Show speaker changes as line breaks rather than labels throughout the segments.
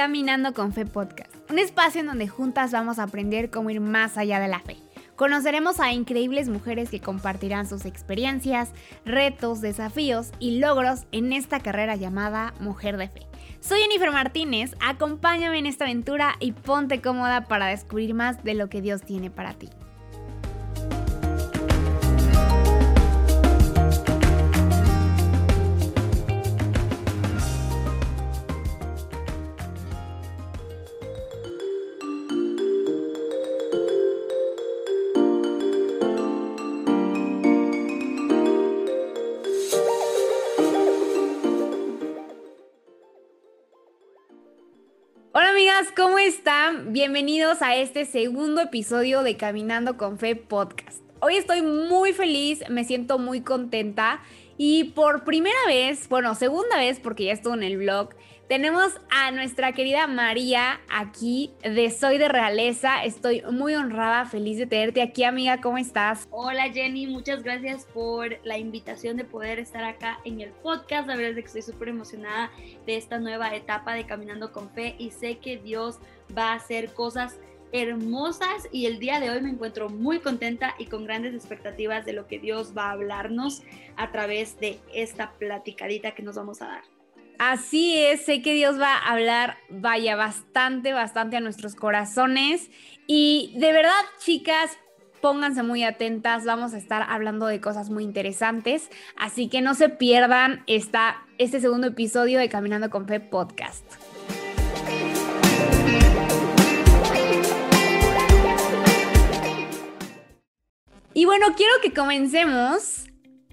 Caminando con Fe Podcast, un espacio en donde juntas vamos a aprender cómo ir más allá de la fe. Conoceremos a increíbles mujeres que compartirán sus experiencias, retos, desafíos y logros en esta carrera llamada Mujer de Fe. Soy Jennifer Martínez, acompáñame en esta aventura y ponte cómoda para descubrir más de lo que Dios tiene para ti. Bienvenidos a este segundo episodio de Caminando con Fe podcast. Hoy estoy muy feliz, me siento muy contenta y por primera vez, bueno, segunda vez porque ya estuvo en el blog, tenemos a nuestra querida María aquí de Soy de Realeza. Estoy muy honrada, feliz de tenerte aquí, amiga. ¿Cómo estás?
Hola, Jenny. Muchas gracias por la invitación de poder estar acá en el podcast. La verdad es que estoy súper emocionada de esta nueva etapa de Caminando con Fe y sé que Dios va a hacer cosas hermosas y el día de hoy me encuentro muy contenta y con grandes expectativas de lo que Dios va a hablarnos a través de esta platicadita que nos vamos a dar.
Así es, sé que Dios va a hablar, vaya, bastante, bastante a nuestros corazones. Y de verdad, chicas, pónganse muy atentas, vamos a estar hablando de cosas muy interesantes. Así que no se pierdan esta, este segundo episodio de Caminando con Fe podcast. Y bueno, quiero que comencemos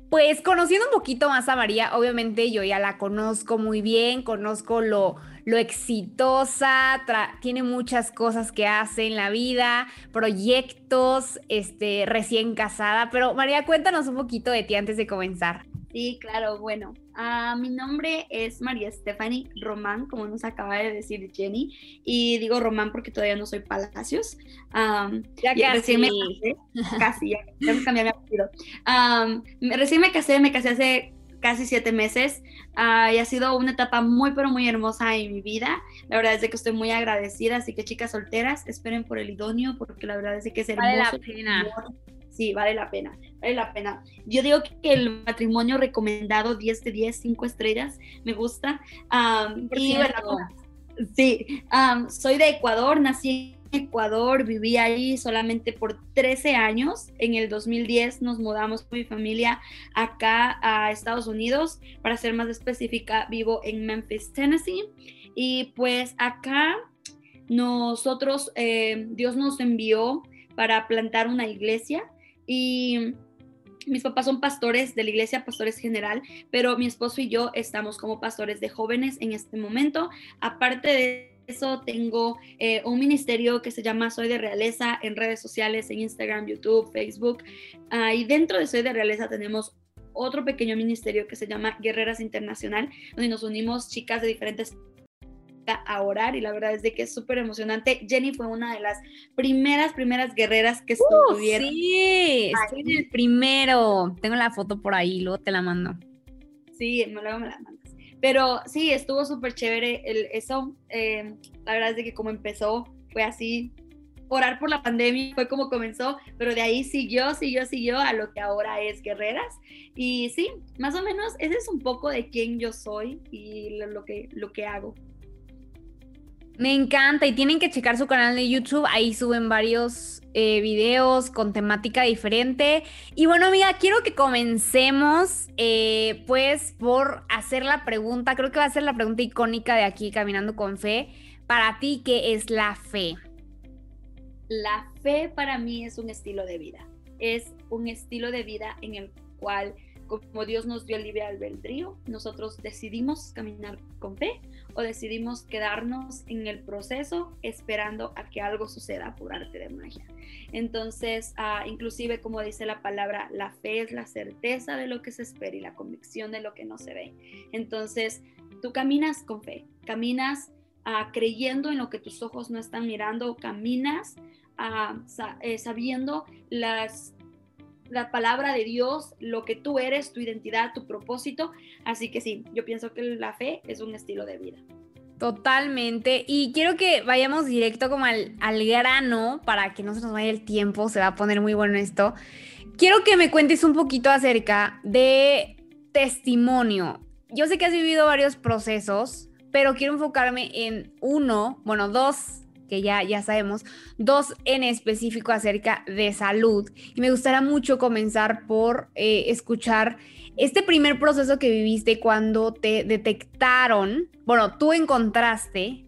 pues conociendo un poquito más a María, obviamente yo ya la conozco muy bien, conozco lo, lo exitosa, tiene muchas cosas que hace en la vida, proyectos, este, recién casada, pero María, cuéntanos un poquito de ti antes de comenzar.
Sí, claro, bueno, uh, mi nombre es María Stephanie Román, como nos acaba de decir Jenny, y digo Román porque todavía no soy Palacios.
Um, ya casi.
me casé, casi, ya, ya me cambié mi apellido. Um, recién me casé, me casé hace casi siete meses uh, y ha sido una etapa muy pero muy hermosa en mi vida. La verdad es de que estoy muy agradecida, así que chicas solteras, esperen por el idóneo porque la verdad es de que es hermoso.
Vale la pena
sí, vale la pena, vale la pena. Yo digo que el matrimonio recomendado 10 de 10, 5 estrellas, me gusta. y sí, soy de Ecuador, nací en Ecuador, viví ahí solamente por 13 años. En el 2010 nos mudamos con mi familia acá a Estados Unidos. Para ser más específica, vivo en Memphis, Tennessee. Y pues acá nosotros, eh, Dios nos envió para plantar una iglesia y mis papás son pastores de la iglesia, pastores general, pero mi esposo y yo estamos como pastores de jóvenes en este momento. Aparte de eso, tengo eh, un ministerio que se llama Soy de Realeza en redes sociales, en Instagram, YouTube, Facebook. Ah, y dentro de Soy de Realeza tenemos otro pequeño ministerio que se llama Guerreras Internacional, donde nos unimos chicas de diferentes a orar y la verdad es de que es súper emocionante. Jenny fue una de las primeras, primeras guerreras que uh, estuvieron.
sí, estoy en el primero. Tengo la foto por ahí, luego te la mando.
Sí, luego me la mandas. Pero sí, estuvo súper chévere el, eso. Eh, la verdad es de que como empezó fue así. Orar por la pandemia fue como comenzó, pero de ahí siguió, siguió, siguió a lo que ahora es Guerreras. Y sí, más o menos ese es un poco de quién yo soy y lo, que, lo que hago.
Me encanta y tienen que checar su canal de YouTube, ahí suben varios eh, videos con temática diferente. Y bueno, amiga, quiero que comencemos eh, pues por hacer la pregunta, creo que va a ser la pregunta icónica de aquí, Caminando con Fe. Para ti, ¿qué es la fe?
La fe para mí es un estilo de vida, es un estilo de vida en el cual como Dios nos dio el libre albedrío, nosotros decidimos caminar con fe o decidimos quedarnos en el proceso esperando a que algo suceda por arte de magia. Entonces, ah, inclusive como dice la palabra, la fe es la certeza de lo que se espera y la convicción de lo que no se ve. Entonces, tú caminas con fe, caminas ah, creyendo en lo que tus ojos no están mirando, caminas ah, eh, sabiendo las la palabra de Dios, lo que tú eres, tu identidad, tu propósito. Así que sí, yo pienso que la fe es un estilo de vida.
Totalmente. Y quiero que vayamos directo como al, al, grano para que no se nos vaya el tiempo, se va a poner muy bueno esto. Quiero que me cuentes un poquito acerca de testimonio. Yo sé que has vivido varios procesos, pero quiero enfocarme en uno, bueno, dos que ya, ya sabemos, dos en específico acerca de salud. Y me gustaría mucho comenzar por eh, escuchar este primer proceso que viviste cuando te detectaron, bueno, tú encontraste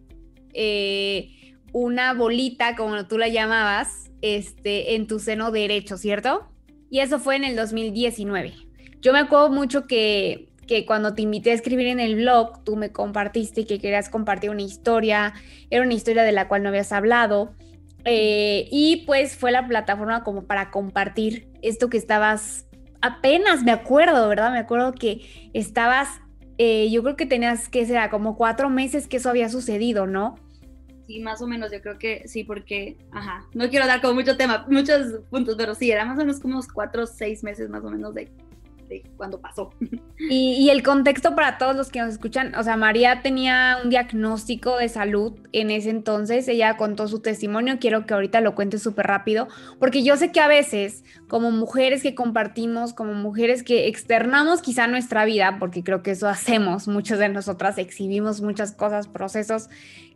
eh, una bolita, como tú la llamabas, este, en tu seno derecho, ¿cierto? Y eso fue en el 2019. Yo me acuerdo mucho que que cuando te invité a escribir en el blog, tú me compartiste que querías compartir una historia, era una historia de la cual no habías hablado. Eh, y pues fue la plataforma como para compartir esto que estabas, apenas me acuerdo, ¿verdad? Me acuerdo que estabas, eh, yo creo que tenías que ser como cuatro meses que eso había sucedido, ¿no?
Sí, más o menos, yo creo que sí, porque, ajá, no quiero dar como mucho tema, muchos puntos, pero sí, era más o menos como unos cuatro o seis meses más o menos de cuando pasó.
Y, el contexto para todos los que nos escuchan, o sea, María tenía un diagnóstico de salud en ese entonces, ella contó su testimonio, quiero que ahorita lo cuente súper rápido, porque yo sé que a veces, como mujeres que compartimos, como mujeres que externamos quizá nuestra vida, porque creo que eso hacemos, muchas de nosotras exhibimos muchas cosas, procesos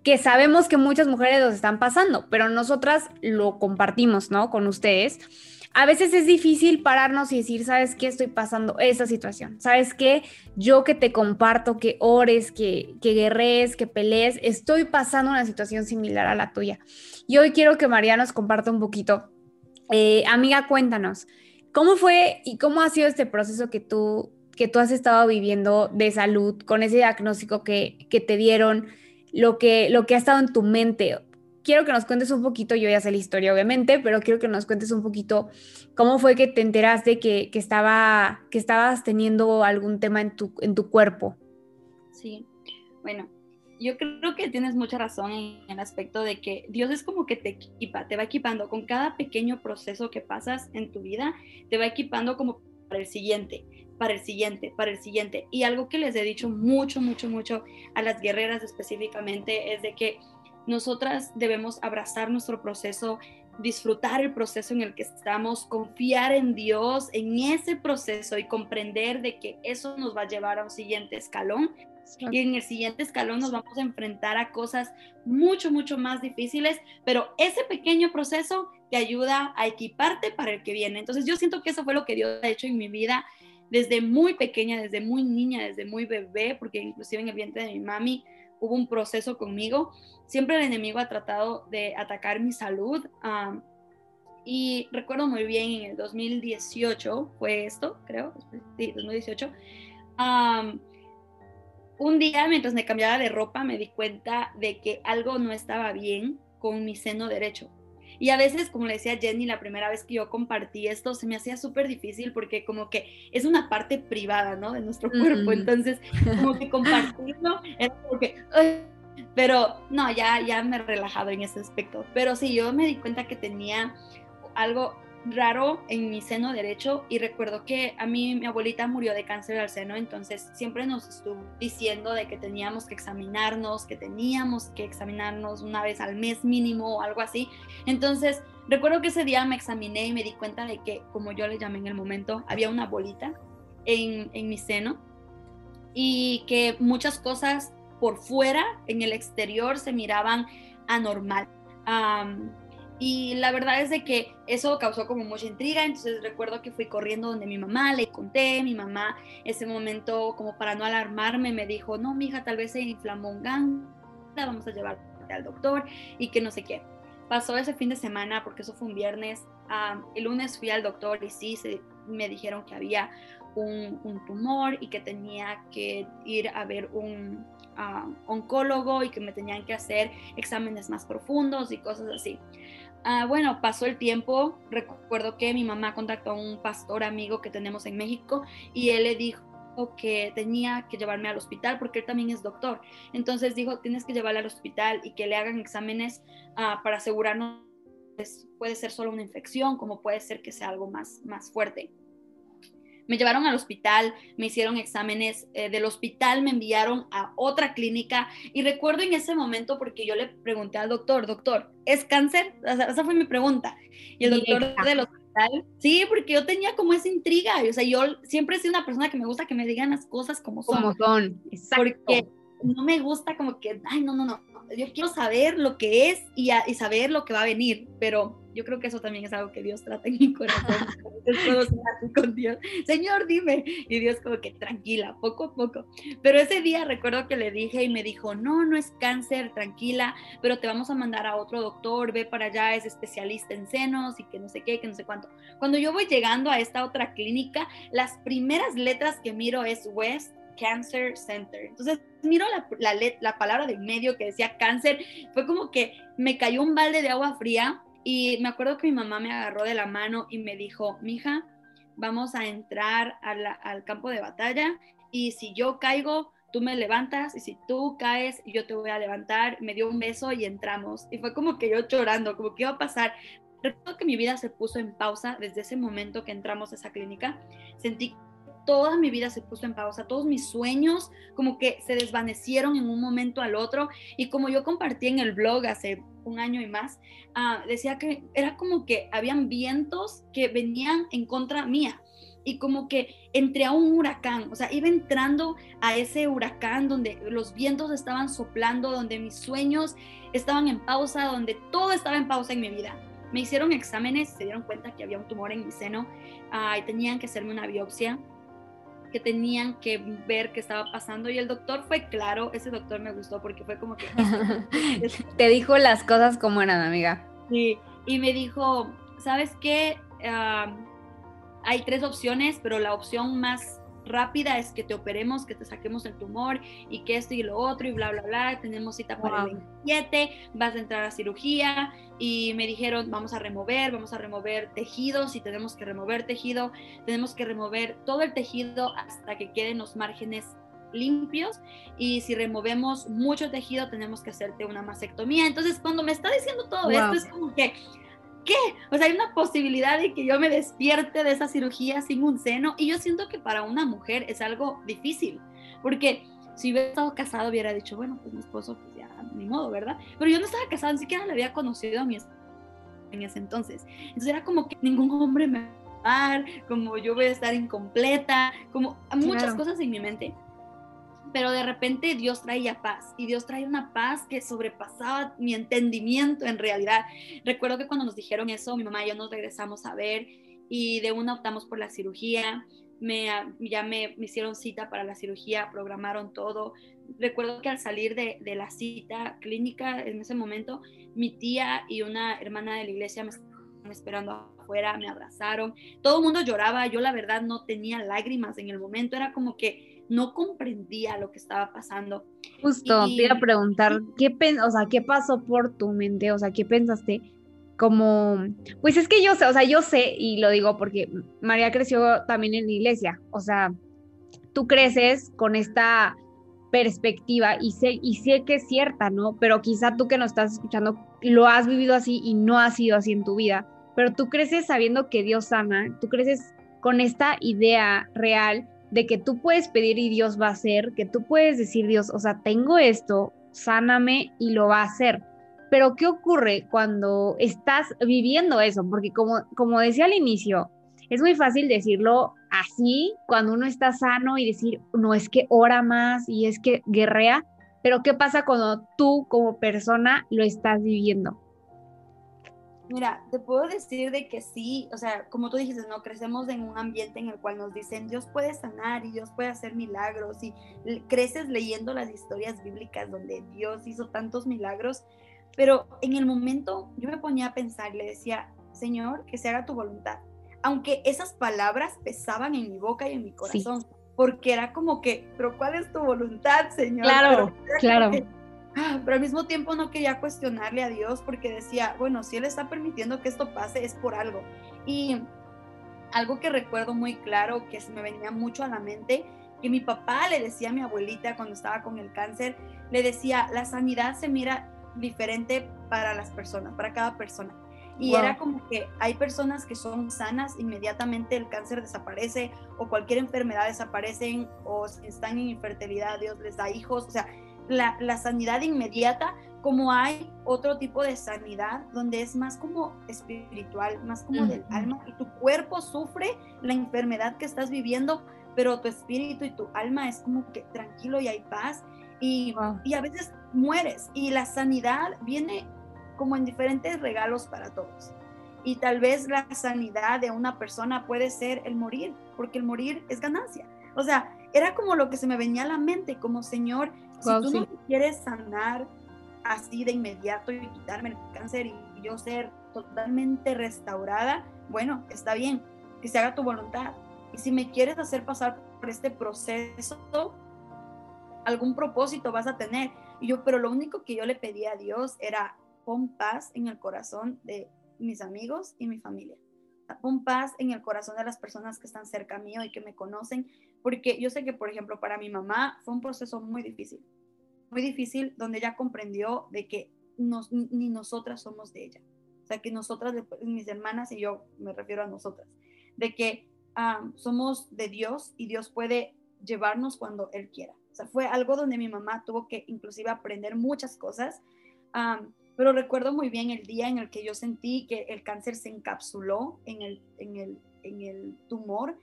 que sabemos que muchas mujeres los están pasando, pero nosotras lo compartimos, ¿no? Con ustedes a veces es difícil pararnos y decir, ¿sabes qué? Estoy pasando esa situación. ¿Sabes qué? Yo que te comparto, que ores, que, que guerrees, que pelees, estoy pasando una situación similar a la tuya. Y hoy quiero que María nos comparta un poquito. Eh, amiga, cuéntanos, ¿cómo fue y cómo ha sido este proceso que tú, que tú has estado viviendo de salud con ese diagnóstico que, que te dieron? Lo que, lo que ha estado en tu mente quiero que nos cuentes un poquito, yo ya sé la historia obviamente, pero quiero que nos cuentes un poquito cómo fue que te enteraste que, que, estaba, que estabas teniendo algún tema en tu, en tu cuerpo.
Sí, bueno, yo creo que tienes mucha razón en el aspecto de que Dios es como que te equipa, te va equipando con cada pequeño proceso que pasas en tu vida, te va equipando como para el siguiente, para el siguiente, para el siguiente. Y algo que les he dicho mucho, mucho, mucho a las guerreras específicamente es de que nosotras debemos abrazar nuestro proceso, disfrutar el proceso en el que estamos, confiar en Dios en ese proceso y comprender de que eso nos va a llevar a un siguiente escalón. Y en el siguiente escalón nos vamos a enfrentar a cosas mucho, mucho más difíciles, pero ese pequeño proceso te ayuda a equiparte para el que viene. Entonces yo siento que eso fue lo que Dios ha hecho en mi vida desde muy pequeña, desde muy niña, desde muy bebé, porque inclusive en el vientre de mi mami hubo un proceso conmigo. Siempre el enemigo ha tratado de atacar mi salud. y recuerdo muy bien, en el 2018 fue esto, creo, sí, 2018. un día, mientras me cambiaba de ropa, me di cuenta de que algo no estaba bien con mi seno derecho. Y a veces, como le decía Jenny, la primera vez que yo compartí esto, se me hacía súper difícil porque como que es una parte privada, ¿no? De nuestro cuerpo. Entonces, como que compartirlo era como que... pero no, ya, ya me he relajado en ese aspecto. Pero sí, yo me di cuenta que tenía algo raro en mi seno derecho y recuerdo que a mí mi abuelita murió de cáncer al seno, entonces siempre nos estuvo diciendo de que teníamos que examinarnos, que teníamos que examinarnos una vez al mes mínimo o algo así. Entonces recuerdo que ese día me examiné y me di cuenta de que, como yo le llamé en el momento, había una bolita en, en mi seno y que muchas cosas por fuera, en el exterior, se miraban anormal. Y la verdad es de que eso causó como mucha intriga, entonces recuerdo que fui corriendo donde mi mamá, le conté, mi mamá ese momento como para no alarmarme me dijo, no, mi hija tal vez se inflamó un gang, la vamos a llevar al doctor y que no sé qué. Pasó ese fin de semana porque eso fue un viernes, el lunes fui al doctor y sí, se, me dijeron que había un, un, tumor y que tenía que ir a ver un oncólogo y que me tenían que hacer exámenes más profundos y cosas así. Ah, bueno, pasó el tiempo. Recuerdo que mi mamá contactó a un pastor amigo que tenemos en México y él le dijo que tenía que llevarme al hospital porque él también es doctor. Entonces dijo, tienes que llevarla al hospital y que le hagan exámenes ah, para asegurarnos, pues, puede ser solo una infección, como puede ser que sea algo más, más fuerte. Me llevaron al hospital, me hicieron exámenes eh, del hospital, me enviaron a otra clínica y recuerdo en ese momento porque yo le pregunté al doctor, doctor, ¿es cáncer? esa fue mi pregunta. Y el doctor del hospital, sí, porque yo tenía como esa intriga, o sea, yo siempre he sido una persona que me gusta que me digan las cosas como son.
Como son, exacto.
Porque no me gusta como que, ay, no, no, no, yo quiero saber lo que es y, y saber lo que va a venir, pero yo creo que eso también es algo que Dios trata en mi corazón. con Dios, Señor, dime. Y Dios como que tranquila, poco a poco. Pero ese día recuerdo que le dije y me dijo, no, no es cáncer, tranquila, pero te vamos a mandar a otro doctor, ve para allá, es especialista en senos y que no sé qué, que no sé cuánto. Cuando yo voy llegando a esta otra clínica, las primeras letras que miro es West Cancer Center. Entonces, miro la, la, la palabra de medio que decía cáncer, fue como que me cayó un balde de agua fría y me acuerdo que mi mamá me agarró de la mano y me dijo, mija, vamos a entrar al campo de batalla y si yo caigo, tú me levantas y si tú caes, yo te voy a levantar. Me dio un beso y entramos. Y fue como que yo llorando, como que iba a pasar. Recuerdo que mi vida se puso en pausa desde ese momento que entramos a esa clínica. Sentí toda mi vida se puso en pausa, todos mis sueños como que se desvanecieron en un momento al otro. Y como yo compartí en el blog hace un año y más, ah, decía que era como que habían vientos que venían en contra mía. Y como que entré a un huracán, o sea, iba entrando a ese huracán donde los vientos estaban soplando, donde mis sueños estaban en pausa, donde todo estaba en pausa en mi vida. Me hicieron exámenes, se dieron cuenta que había un tumor en mi seno ah, y tenían que hacerme una biopsia que tenían que ver qué estaba pasando y el doctor fue claro, ese doctor me gustó porque fue como que...
Te dijo las cosas como eran, amiga.
Sí, y me dijo, ¿sabes qué? Ah, hay tres opciones, pero la opción más rápida es que te operemos, que te saquemos el tumor y que esto y lo otro y bla, bla, bla. Tenemos cita para el 27, vas a entrar a cirugía y me dijeron, vamos a remover, vamos a remover tejidos y tenemos que remover tejido, tenemos que remover todo el tejido hasta que queden los márgenes limpios y si removemos mucho tejido tenemos que hacerte una mastectomía. Entonces, cuando me está diciendo todo esto es como que ¿qué? O sea, hay una posibilidad de que yo me despierte de esa cirugía sin un seno y yo siento que para una mujer es algo difícil, porque si hubiera estado casado hubiera dicho, bueno, pues mi esposo, pues ya, ni modo, ¿verdad? Pero yo no estaba casada, ni siquiera le había conocido a mi esposo en ese entonces. Entonces era como que ningún hombre me va a dar, como yo voy a estar incompleta, como muchas cosas en mi mente pero de repente Dios traía paz y Dios traía una paz que sobrepasaba mi entendimiento en realidad. Recuerdo que cuando nos dijeron eso, mi mamá y yo nos regresamos a ver y de una optamos por la cirugía. Me, ya me, hicieron cita para la cirugía, programaron todo. Recuerdo que al salir de, de la cita clínica en ese momento, mi tía y una hermana de la iglesia me estaban esperando afuera, me abrazaron. Todo el mundo lloraba, yo la verdad no tenía lágrimas en el momento, era como que no comprendía lo que estaba pasando.
Justo, te iba a preguntar, ¿qué, o sea, ¿qué pasó por tu mente? O sea, ¿qué pensaste? Como, pues es que yo sé, o sea, yo sé, y lo digo porque María creció también en la iglesia, o sea, tú creces con esta perspectiva y sé, y sé que es cierta, ¿no? Pero quizá tú que nos estás escuchando lo has vivido así y no ha sido así en tu vida, pero tú creces sabiendo que Dios ama, tú creces con esta idea real de que tú puedes pedir y Dios va a hacer, que tú puedes decir, Dios, o sea, tengo esto, sáname y lo va a hacer. Pero ¿qué ocurre cuando estás viviendo eso? Porque como, como decía al inicio, es muy fácil decirlo así cuando uno está sano y decir, no es que ora más y es que guerrea, pero ¿qué pasa cuando tú como persona lo estás viviendo?
Mira, te puedo decir de que sí, o sea, como tú dijiste, no crecemos en un ambiente en el cual nos dicen Dios puede sanar y Dios puede hacer milagros y creces leyendo las historias bíblicas donde Dios hizo tantos milagros, pero en el momento yo me ponía a pensar, le decía, Señor, que se haga tu voluntad, aunque esas palabras pesaban en mi boca y en mi corazón, porque era como que, pero ¿cuál es tu voluntad, Señor?
Claro, claro.
Pero al mismo tiempo no quería cuestionarle a Dios porque decía, bueno, si Él está permitiendo que esto pase es por algo. Y algo que recuerdo muy claro, que se me venía mucho a la mente, que mi papá le decía a mi abuelita cuando estaba con el cáncer, le decía, la sanidad se mira diferente para las personas, para cada persona. Y era como que hay personas que son sanas, inmediatamente el cáncer desaparece o cualquier enfermedad desaparecen o si están en infertilidad, Dios les da hijos. O sea, la, la sanidad inmediata, como hay otro tipo de sanidad donde es más como espiritual, más como del alma y tu cuerpo sufre la enfermedad que estás viviendo, pero tu espíritu y tu alma es como que tranquilo y hay paz y, y a veces mueres y la sanidad viene como en diferentes regalos para todos. Y tal vez la sanidad de una persona puede ser el morir, porque el morir es ganancia. O sea, era como lo que se me venía a la mente, como Señor, si tú no quieres sanar así de inmediato y quitarme el cáncer y yo ser totalmente restaurada, bueno, está bien, que se haga tu voluntad. Y si me quieres hacer pasar por este proceso, algún propósito vas a tener. Y yo, pero lo único que yo le pedía a Dios era pon paz en el corazón de mis amigos y mi familia. Pon paz en el corazón de las personas que están cerca mío y que me conocen, porque yo sé que, por ejemplo, para mi mamá fue un proceso muy difícil muy difícil donde ella comprendió de que nos, ni nosotras somos de ella. O sea, que nosotras, mis hermanas y yo, me refiero a nosotras, de que somos de Dios y Dios puede llevarnos cuando Él quiera. O sea, fue algo donde mi mamá tuvo que inclusive aprender muchas cosas, pero recuerdo muy bien el día en el que yo sentí que el cáncer se encapsuló en el, en el, en el tumor.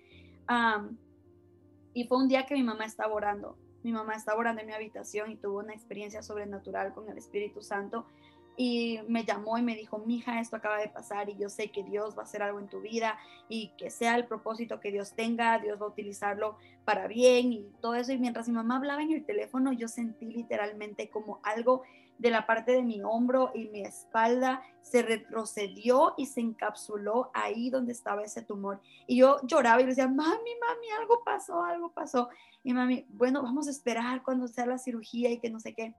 Y fue un día que mi mamá estaba orando mi mamá estaba orando en mi habitación y tuvo una experiencia sobrenatural con el Espíritu Santo y me llamó y me dijo, mija, esto acaba de pasar y yo sé que Dios va a hacer algo en tu vida y que sea el propósito que Dios tenga, Dios va a utilizarlo para bien y todo eso. Y mientras mi mamá hablaba en el teléfono, yo sentí literalmente como algo de la parte de mi hombro y mi espalda se retrocedió y se encapsuló ahí donde estaba ese tumor. Y yo lloraba y decía, mami, mami, algo pasó, algo pasó. Y mami, bueno, vamos a esperar cuando sea la cirugía y que no sé qué.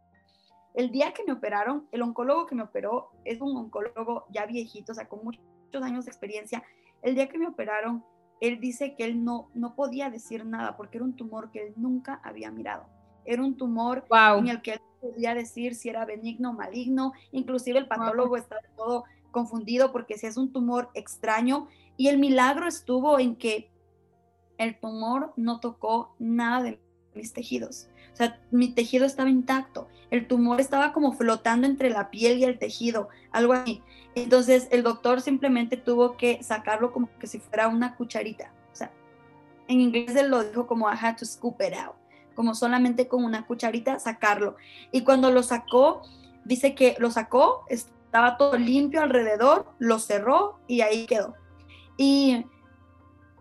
El día que me operaron, el oncólogo que me operó es un oncólogo ya viejito, o sea, con muchos años de experiencia. El día que me operaron, él dice que él no, no podía decir nada porque era un tumor que él nunca había mirado. Era un tumor en el que él podía decir si era benigno o maligno, inclusive el patólogo estaba todo confundido porque si es un tumor extraño y el milagro estuvo en que el tumor no tocó nada de mis tejidos. O sea, mi tejido estaba intacto. El tumor estaba como flotando entre la piel y el tejido, algo así. Entonces el doctor simplemente tuvo que sacarlo como que si fuera una cucharita. O sea, en inglés él lo dijo como I had to scoop it out como solamente con una cucharita sacarlo. Y cuando lo sacó, dice que lo sacó, estaba todo limpio alrededor, lo cerró y ahí quedó. Y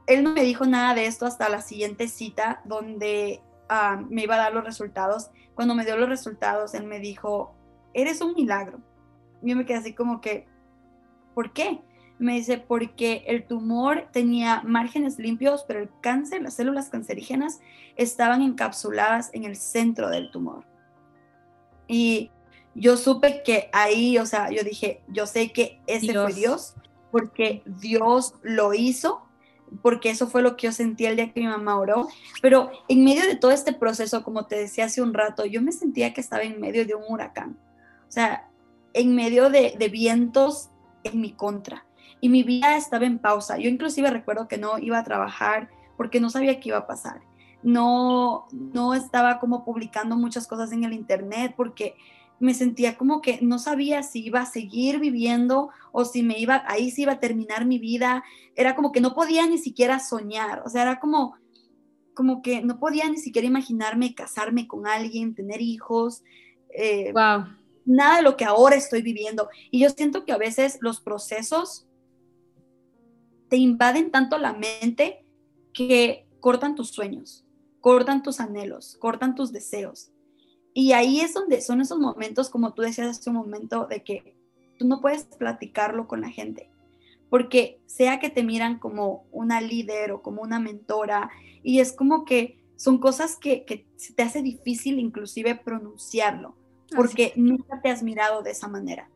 él no me dijo nada de esto hasta la siguiente cita donde ah, me iba a dar los resultados. Cuando me dio los resultados, él me dijo, eres un milagro. Yo me quedé así como que, ¿por qué? Me dice, porque el tumor tenía márgenes limpios, pero el cáncer, las células cancerígenas, estaban encapsuladas en el centro del tumor. Y yo supe que ahí, o sea, yo dije, yo sé que ese fue Dios, porque Dios lo hizo, porque eso fue lo que yo sentí el día que mi mamá oró. Pero en medio de todo este proceso, como te decía hace un rato, yo me sentía que estaba en medio de un huracán. O sea, en medio de, de vientos en mi contra y mi vida estaba en pausa. Yo inclusive recuerdo que no iba a trabajar porque no sabía qué iba a pasar. No, no estaba como publicando muchas cosas en el internet porque me sentía como que no sabía si iba a seguir viviendo o si me iba, ahí sí iba a terminar mi vida. Era como que no podía ni siquiera soñar. O sea, era como, como que no podía ni siquiera imaginarme casarme con alguien, tener hijos.
Eh, wow.
Nada de lo que ahora estoy viviendo. Y yo siento que a veces los procesos te invaden tanto la mente que cortan tus sueños, cortan tus anhelos, cortan tus deseos. Y ahí es donde son esos momentos, como tú decías hace un momento, de que tú no puedes platicarlo con la gente, porque sea que te miran como una líder o como una mentora, y es como que son cosas que, que te hace difícil inclusive pronunciarlo, porque nunca te has mirado de esa manera.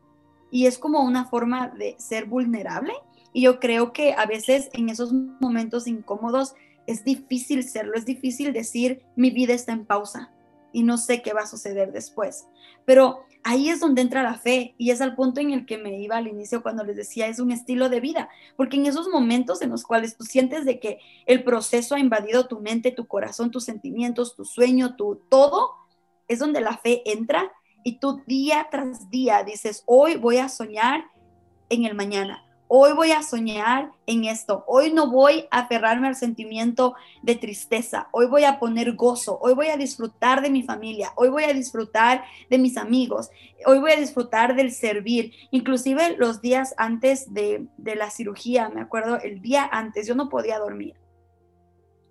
Y es como una forma de ser vulnerable y yo creo que a veces en esos momentos incómodos es difícil serlo, es difícil decir mi vida está en pausa y no sé qué va a suceder después. Pero ahí es donde entra la fe y es al punto en el que me iba al inicio cuando les decía es un estilo de vida, porque en esos momentos en los cuales tú sientes de que el proceso ha invadido tu mente, tu corazón, tus sentimientos, tu sueño, tu todo, es donde la fe entra y tú día tras día dices, hoy voy a soñar en el mañana, Hoy voy a soñar en esto. Hoy no voy a aferrarme al sentimiento de tristeza. Hoy voy a poner gozo. Hoy voy a disfrutar de mi familia. Hoy voy a disfrutar de mis amigos. Hoy voy a disfrutar del servir. Inclusive los días antes de, de la cirugía, me acuerdo, el día antes, yo no podía dormir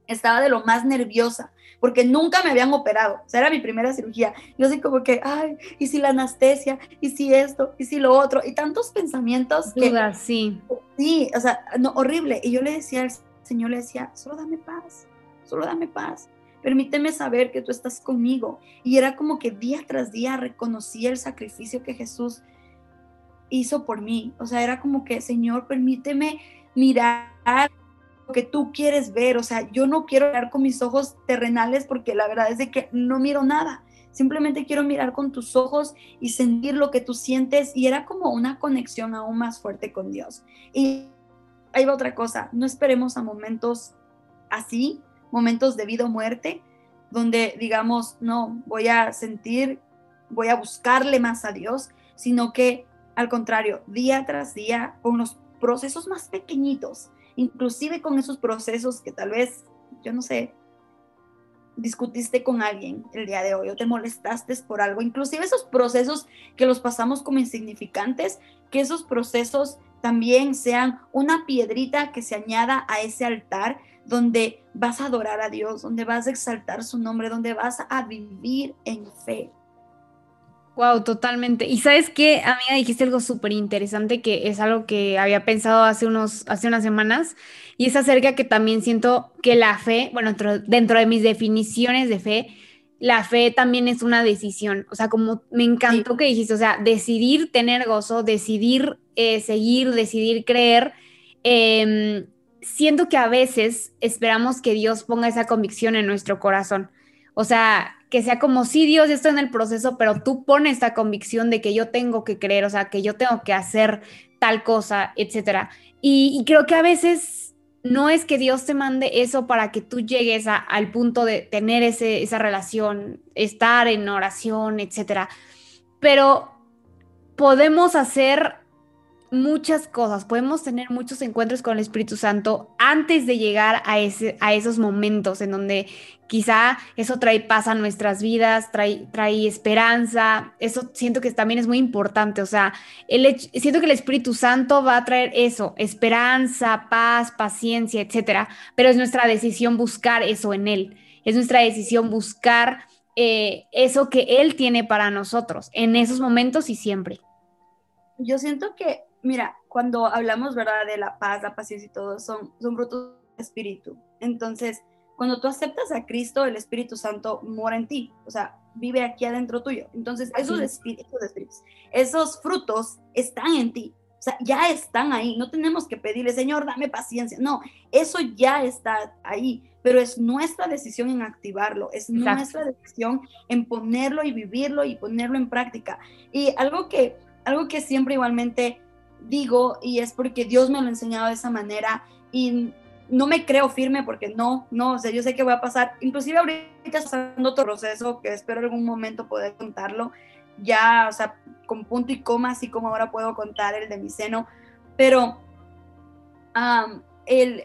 estaba de lo más nerviosa, porque nunca me habían operado, o sea, era mi primera cirugía. Yo así como que, ay, y si la anestesia, y si esto, y si lo otro, y tantos pensamientos
que... sí.
Sí, o sea, no, horrible. Y yo le decía al Señor, le decía, solo dame paz, solo dame paz. Permíteme saber que tú estás conmigo. Y era como que día tras día reconocía el sacrificio que Jesús hizo por mí. O sea, era como que, Señor, permíteme mirar que tú quieres ver, o sea, yo no quiero mirar con mis ojos terrenales porque la verdad es de que no miro nada, simplemente quiero mirar con tus ojos y sentir lo que tú sientes y era como una conexión aún más fuerte con Dios. Y ahí va otra cosa, no esperemos a momentos así, momentos de vida o muerte, donde digamos, no, voy a sentir, voy a buscarle más a Dios, sino que al contrario, día tras día, con los procesos más pequeñitos, inclusive con esos procesos que tal vez, yo no sé, discutiste con alguien el día de hoy o te molestaste por algo, inclusive esos procesos que los pasamos como insignificantes, que esos procesos también sean una piedrita que se añada a ese altar donde vas a adorar a Dios, donde vas a exaltar su nombre, donde vas a vivir en fe.
Wow, totalmente. Y sabes qué, amiga, dijiste algo súper interesante que es algo que había pensado hace unos, hace unas semanas, y es acerca que también siento que la fe, bueno, dentro, de mis definiciones de fe, la fe también es una decisión. O sea, como me encantó que dijiste, o sea, decidir tener gozo, decidir eh, seguir, decidir creer. Em, siento que a veces esperamos que Dios ponga esa convicción en nuestro corazón. O sea, que sea como, sí, Dios, estoy en el proceso, pero tú pones esta convicción de que yo tengo que creer, o sea, que yo tengo que hacer tal cosa, etcétera. Y, creo que a veces no es que Dios te mande eso para que tú llegues al punto de tener ese, esa relación, estar en oración, etcétera. Pero podemos hacer muchas cosas, podemos tener muchos encuentros con el Espíritu Santo antes de llegar a, ese, a esos momentos en donde quizá eso trae paz a nuestras vidas, trae, trae esperanza, eso siento que también es muy importante, o sea, el siento que el Espíritu Santo va a traer eso, esperanza, paz, paciencia, etcétera, pero es nuestra decisión buscar eso en Él, es nuestra decisión buscar eh, eso que Él tiene para nosotros en esos momentos y siempre.
Yo siento que mira, cuando hablamos, ¿verdad? De la paz, la paciencia y todo, son, son frutos del Espíritu. Entonces, cuando tú aceptas a Cristo, el Espíritu Santo mora en ti, o sea, vive aquí adentro tuyo. Entonces, esos espíritus, esos frutos están en ti, o sea, ya están ahí. No tenemos que pedirle, Señor, dame paciencia. No, eso ya está ahí, pero es nuestra decisión en activarlo, es nuestra decisión en ponerlo y vivirlo y ponerlo en práctica. Y algo que, algo que siempre igualmente digo y es porque Dios me lo ha enseñado de esa manera y no me creo firme porque no, no, o sea, yo sé que voy a pasar, inclusive ahorita pasando otro proceso que espero algún momento poder contarlo, ya, o sea, con punto y coma, así como ahora puedo contar el de mi seno, pero el,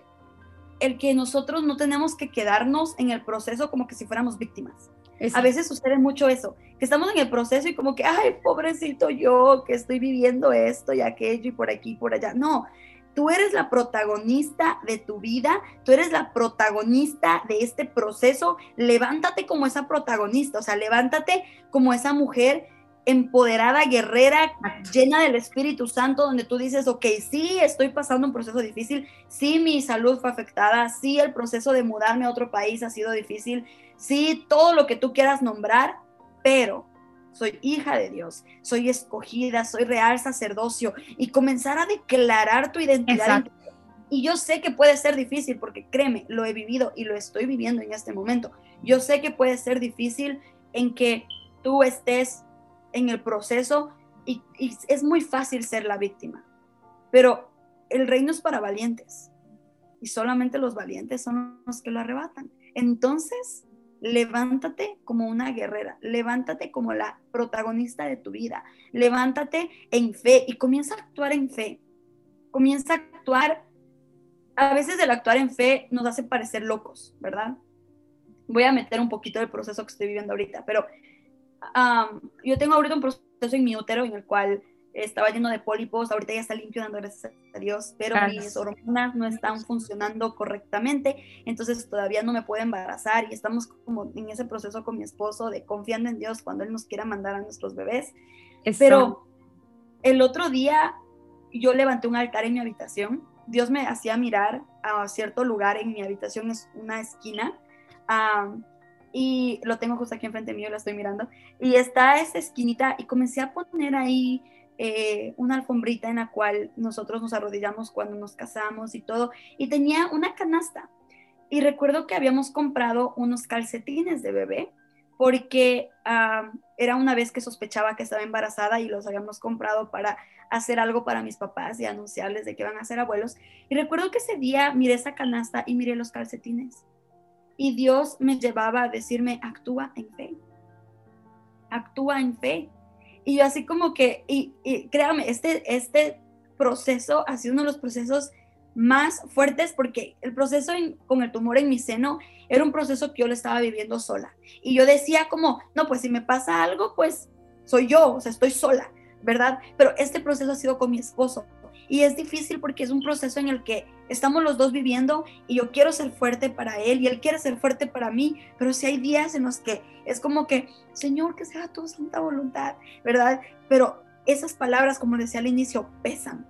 el que nosotros no tenemos que quedarnos en el proceso como que si fuéramos víctimas. A veces sucede mucho eso, que estamos en el proceso y como que, ay, pobrecito yo, que estoy viviendo esto y aquello y por aquí y por allá. No, tú eres la protagonista de tu vida, tú eres la protagonista de este proceso. Levántate como esa protagonista, o sea, levántate como esa mujer empoderada, guerrera, llena del Espíritu Santo, donde tú dices, ok, sí, estoy pasando un proceso difícil, sí, mi salud fue afectada, sí, el proceso de mudarme a otro país ha sido difícil, sí, todo lo que tú quieras nombrar, pero soy hija de Dios, soy escogida, soy real sacerdocio y comenzar a declarar tu identidad. Y yo sé que puede ser difícil porque créeme, lo he vivido y lo estoy viviendo en este momento. Yo sé que puede ser difícil en que tú estés en el proceso y, y es muy fácil ser la víctima, pero el reino es para valientes y solamente los valientes son los que lo arrebatan. Entonces, levántate como una guerrera, levántate como la protagonista de tu vida, levántate en fe y comienza a actuar en fe. Comienza a actuar, a veces el actuar en fe nos hace parecer locos, ¿verdad? Voy a meter un poquito del proceso que estoy viviendo ahorita, pero yo tengo ahorita un proceso en mi útero en el cual estaba lleno de pólipos, ahorita ya está limpio, dando gracias a Dios, pero mis hormonas no están funcionando correctamente, entonces todavía no me puedo embarazar y estamos como en ese proceso con mi esposo de confiando en Dios cuando Él nos quiera mandar a nuestros bebés. Pero el otro día yo levanté un altar en mi habitación, Dios me hacía mirar a cierto lugar en mi habitación, es una esquina, y lo tengo justo aquí enfrente mío, la estoy mirando, y está esa esquinita y comencé a poner ahí eh, una alfombrita en la cual nosotros nos arrodillamos cuando nos casamos y todo, y tenía una canasta. Y recuerdo que habíamos comprado unos calcetines de bebé porque ah, era una vez que sospechaba que estaba embarazada y los habíamos comprado para hacer algo para mis papás y anunciarles de que van a ser abuelos. Y recuerdo que ese día miré esa canasta y miré los calcetines. Y Dios me llevaba a decirme, actúa en fe. Actúa en fe. Y yo así como que, y, créame, este, este proceso ha sido uno de los procesos más fuertes porque el proceso con el tumor en mi seno era un proceso que yo lo estaba viviendo sola. Y yo decía como, no, pues si me pasa algo, pues soy yo, o sea, estoy sola, ¿verdad? Pero este proceso ha sido con mi esposo. Y es difícil porque es un proceso en el que estamos los dos viviendo y yo quiero ser fuerte para él y él quiere ser fuerte para mí, pero si hay días en los que es como que, Señor, que sea tu santa voluntad, ¿verdad? Pero esas palabras, como decía al inicio, pesan,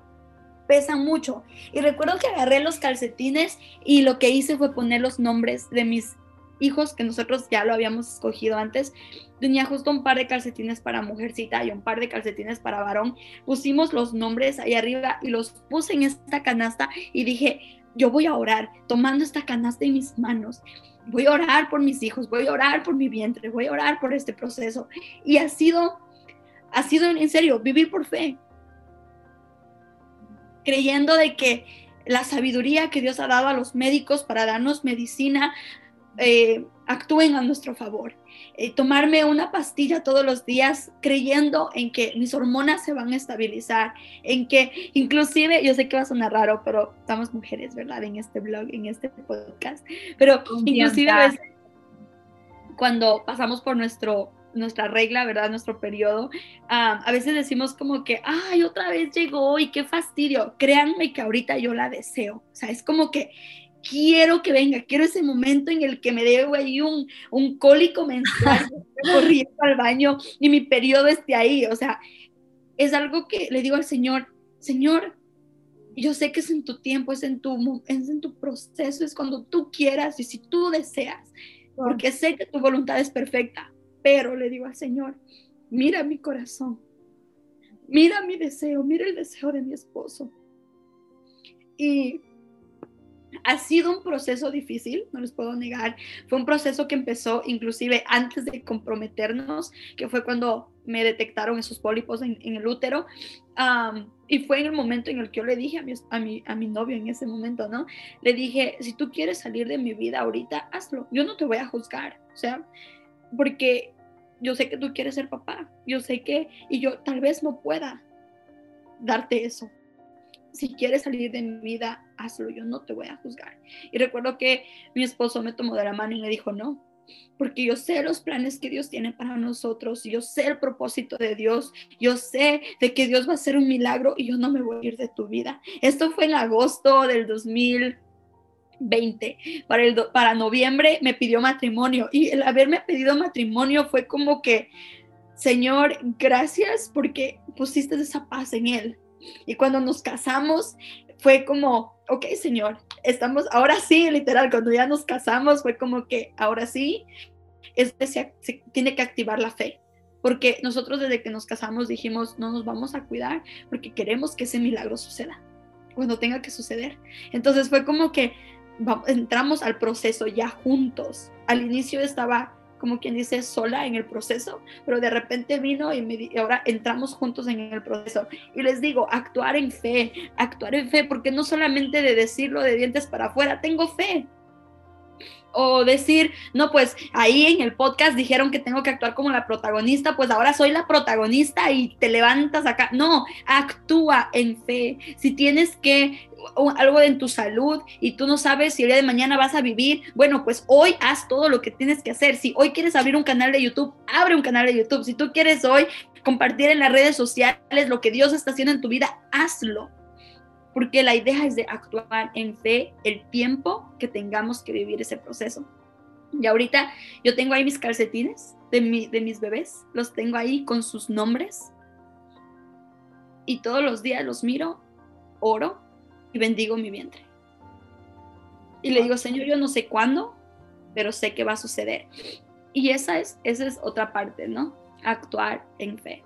pesan mucho. Y recuerdo que agarré los calcetines y lo que hice fue poner los nombres de mis hijos que nosotros ya lo habíamos escogido antes. Tenía justo un par de calcetines para mujercita y un par de calcetines para varón. Pusimos los nombres ahí arriba y los puse en esta canasta y dije, yo voy a orar tomando esta canasta en mis manos. Voy a orar por mis hijos, voy a orar por mi vientre, voy a orar por este proceso. Y ha sido, ha sido en serio, vivir por fe. Creyendo de que la sabiduría que Dios ha dado a los médicos para darnos medicina eh, actúen a nuestro favor. Eh, tomarme una pastilla todos los días creyendo en que mis hormonas se van a estabilizar, en que inclusive, yo sé que va a sonar raro, pero estamos mujeres, ¿verdad? En este blog, en este podcast, pero inclusive a veces, cuando pasamos por nuestro nuestra regla, ¿verdad? Nuestro periodo, a veces decimos como que, ay, otra vez llegó y qué fastidio. Créanme que ahorita yo la deseo. O sea, es como que quiero que venga, quiero ese momento en el que me dé ahí un, un cólico menstrual, corriendo al baño y mi periodo esté ahí. O sea, es algo que le digo al Señor, Señor, yo sé que es en tu tiempo, es en tu, es en tu proceso, es cuando tú quieras y si tú deseas, porque sé que tu voluntad es perfecta, pero le digo al Señor, mira mi corazón, mira mi deseo, mira el deseo de mi esposo. Y ha sido un proceso difícil, no les puedo negar. Fue un proceso que empezó inclusive antes de comprometernos, que fue cuando me detectaron esos pólipos en, el útero. y fue en el momento en el que yo le dije a mi, a, mi, a mi novio en ese momento, ¿no? Le dije, si tú quieres salir de mi vida ahorita, hazlo. Yo no te voy a juzgar, o sea, porque yo sé que tú quieres ser papá, yo sé que, y yo tal vez no pueda darte eso, si quieres salir de mi vida, hazlo, yo no te voy a juzgar. Y recuerdo que mi esposo me tomó de la mano y me dijo, no, porque yo sé los planes que Dios tiene para nosotros, yo sé el propósito de Dios, yo sé de que Dios va a hacer un milagro y yo no me voy a ir de tu vida. Esto fue en agosto del 2020. Para, el, para noviembre me pidió matrimonio y el haberme pedido matrimonio fue como que, Señor, gracias porque pusiste esa paz en él. Y cuando nos casamos fue como, ok, Señor, estamos, ahora sí, literal, cuando ya nos casamos fue como que ahora sí, es, se, se tiene que activar la fe. Porque nosotros desde que nos casamos dijimos, no nos vamos a cuidar porque queremos que ese milagro suceda cuando tenga que suceder. Entonces fue como que entramos al proceso ya juntos. Al inicio estaba como quien dice, sola en el proceso, pero de repente vino y, me, y ahora entramos juntos en el proceso. Y les digo, actuar en fe, actuar en fe, porque no solamente de decirlo de dientes para afuera, tengo fe, o decir, no, pues ahí en el podcast dijeron que tengo que actuar como la protagonista, pues ahora soy la protagonista y te levantas acá. No, actúa en fe. Si tienes que algo en tu salud y tú no sabes si el día de mañana vas a vivir, bueno, pues hoy haz todo lo que tienes que hacer. Si hoy quieres abrir un canal de YouTube, abre un canal de YouTube. Si tú quieres hoy compartir en las redes sociales lo que Dios está haciendo en tu vida, hazlo porque la idea es de actuar en fe el tiempo que tengamos que vivir ese proceso. Y ahorita yo tengo ahí mis calcetines de, de mis bebés, los tengo ahí con sus nombres y todos los días los miro, oro y bendigo mi vientre. Y le digo, Señor, yo no sé cuándo, pero sé que va a suceder. Y esa es, esa es otra parte, ¿no? Actuar en fe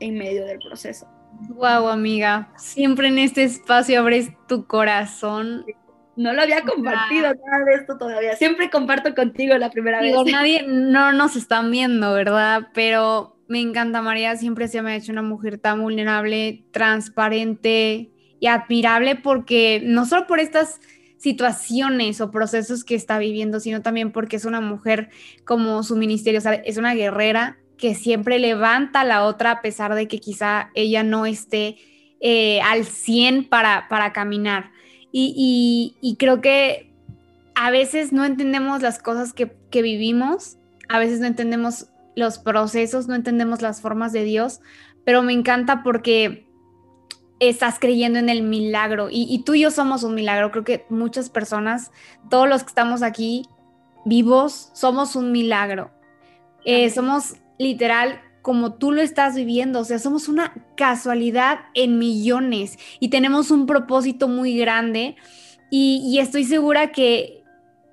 en medio del proceso.
Wow, amiga, siempre en este espacio abres tu corazón.
No lo había compartido nada de esto todavía. Siempre comparto contigo la primera
Digo, vez. Nadie, no nos están viendo, ¿verdad? Pero me encanta, María. Siempre se me ha hecho una mujer tan vulnerable, transparente y admirable porque no solo por estas situaciones o procesos que está viviendo, sino también porque es una mujer como su ministerio, o sea, es una guerrera, que siempre levanta a la otra a pesar de que quizá ella no esté eh, al 100 para, para caminar. Y, creo que a veces no entendemos las cosas que, que vivimos, a veces no entendemos los procesos, no entendemos las formas de Dios, pero me encanta porque estás creyendo en el milagro y, tú y yo somos un milagro. Creo que muchas personas, todos los que estamos aquí vivos, somos un milagro. Eh, somos literal como tú lo estás viviendo. O sea, somos una casualidad en millones y tenemos un propósito muy grande. Y, estoy segura que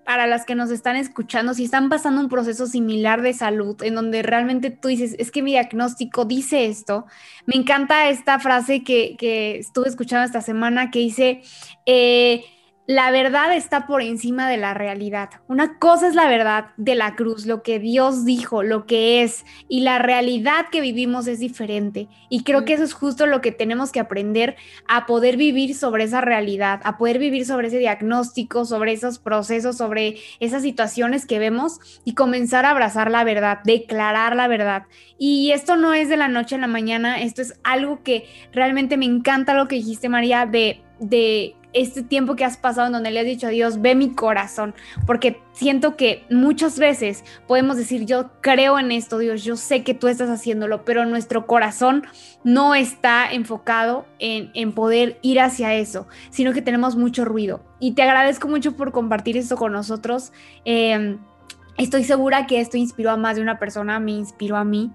para las que nos están escuchando, si están pasando un proceso similar de salud, en donde realmente tú dices, es que mi diagnóstico dice esto, me encanta esta frase que, estuve escuchando esta semana que dice, eh, la verdad está por encima de la realidad. Una cosa es la verdad de la cruz, lo que Dios dijo, lo que es, y la realidad que vivimos es diferente. Y creo que eso es justo lo que tenemos que aprender a poder vivir sobre esa realidad, a poder vivir sobre ese diagnóstico, sobre esos procesos, sobre esas situaciones que vemos y comenzar a abrazar la verdad, declarar la verdad. Y esto no es de la noche a la mañana, esto es algo que realmente me encanta lo que dijiste, María, de, de este tiempo que has pasado en donde le has dicho a Dios, ve mi corazón, porque siento que muchas veces podemos decir, yo creo en esto, Dios, yo sé que tú estás haciéndolo, pero nuestro corazón no está enfocado en, en poder ir hacia eso, sino que tenemos mucho ruido. Y te agradezco mucho por compartir esto con nosotros. Em, estoy segura que esto inspiró a más de una persona, me inspiró a mí.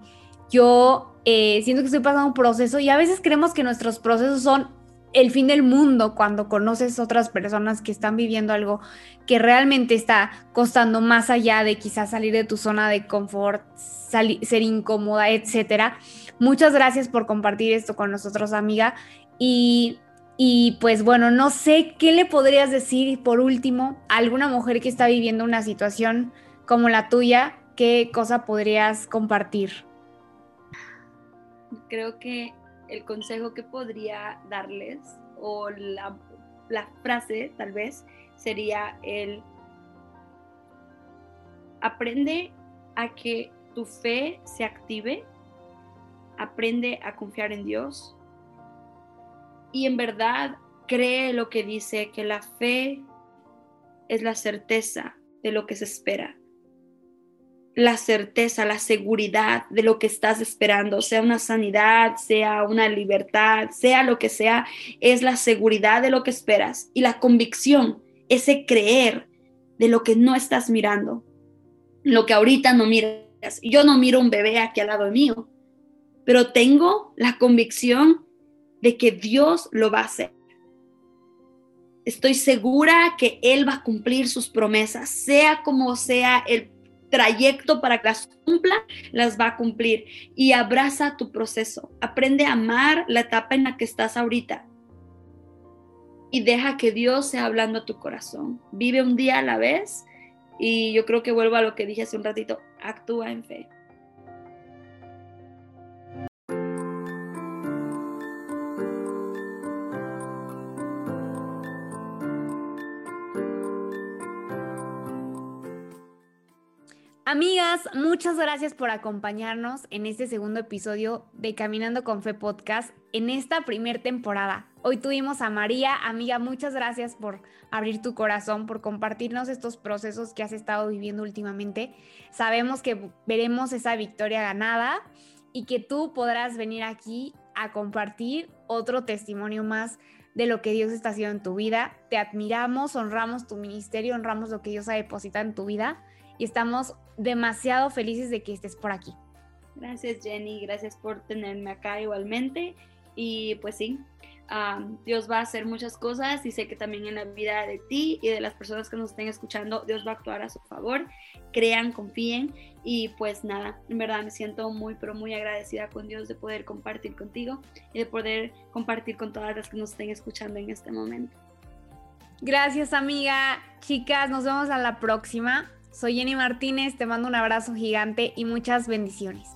Yo eh, siento que estoy pasando un proceso y a veces creemos que nuestros procesos son el fin del mundo cuando conoces otras personas que están viviendo algo que realmente está costando más allá de quizás salir de tu zona de confort, ser incómoda, etcétera. Muchas gracias por compartir esto con nosotros, amiga. Y, y pues bueno, no sé qué le podrías decir por último a alguna mujer que está viviendo una situación como la tuya, qué cosa podrías compartir.
Creo que el consejo que podría darles o la, frase tal vez sería el aprende a que tu fe se active, aprende a confiar en Dios y en verdad cree lo que dice, que la fe es la certeza de lo que se espera la certeza, la seguridad de lo que estás esperando, sea una sanidad, sea una libertad, sea lo que sea, es la seguridad de lo que esperas y la convicción, ese creer de lo que no estás mirando, lo que ahorita no miras. Yo no miro un bebé aquí al lado mío, pero tengo la convicción de que Dios lo va a hacer. Estoy segura que Él va a cumplir sus promesas, sea como sea el trayecto para que las cumpla, las va a cumplir. Y abraza tu proceso. Aprende a amar la etapa en la que estás ahorita. Y deja que Dios sea hablando a tu corazón. Vive un día a la vez Y yo creo que vuelvo a lo que dije hace un ratito, actúa en fe.
Amigas, muchas gracias por acompañarnos en este segundo episodio de Caminando con Fe Podcast en esta primer temporada. Hoy tuvimos a María, amiga, muchas gracias por abrir tu corazón, por compartirnos estos procesos que has estado viviendo últimamente. Sabemos que veremos esa victoria ganada y que tú podrás venir aquí a compartir otro testimonio más de lo que Dios está haciendo en tu vida. Te admiramos, honramos tu ministerio, honramos lo que Dios ha depositado en tu vida y estamos demasiado felices de que estés por aquí.
Gracias Jenny, gracias por tenerme acá igualmente y pues sí, Dios va a hacer muchas cosas y sé que también en la vida de ti y de las personas que nos estén escuchando, Dios va a actuar a su favor. Crean, confíen y pues nada, en verdad me siento muy, pero muy agradecida con Dios de poder compartir contigo y de poder compartir con todas las que nos estén escuchando en este momento.
Gracias amiga, chicas, nos vemos a la próxima. Soy Jenny Martínez, te mando un abrazo gigante y muchas bendiciones.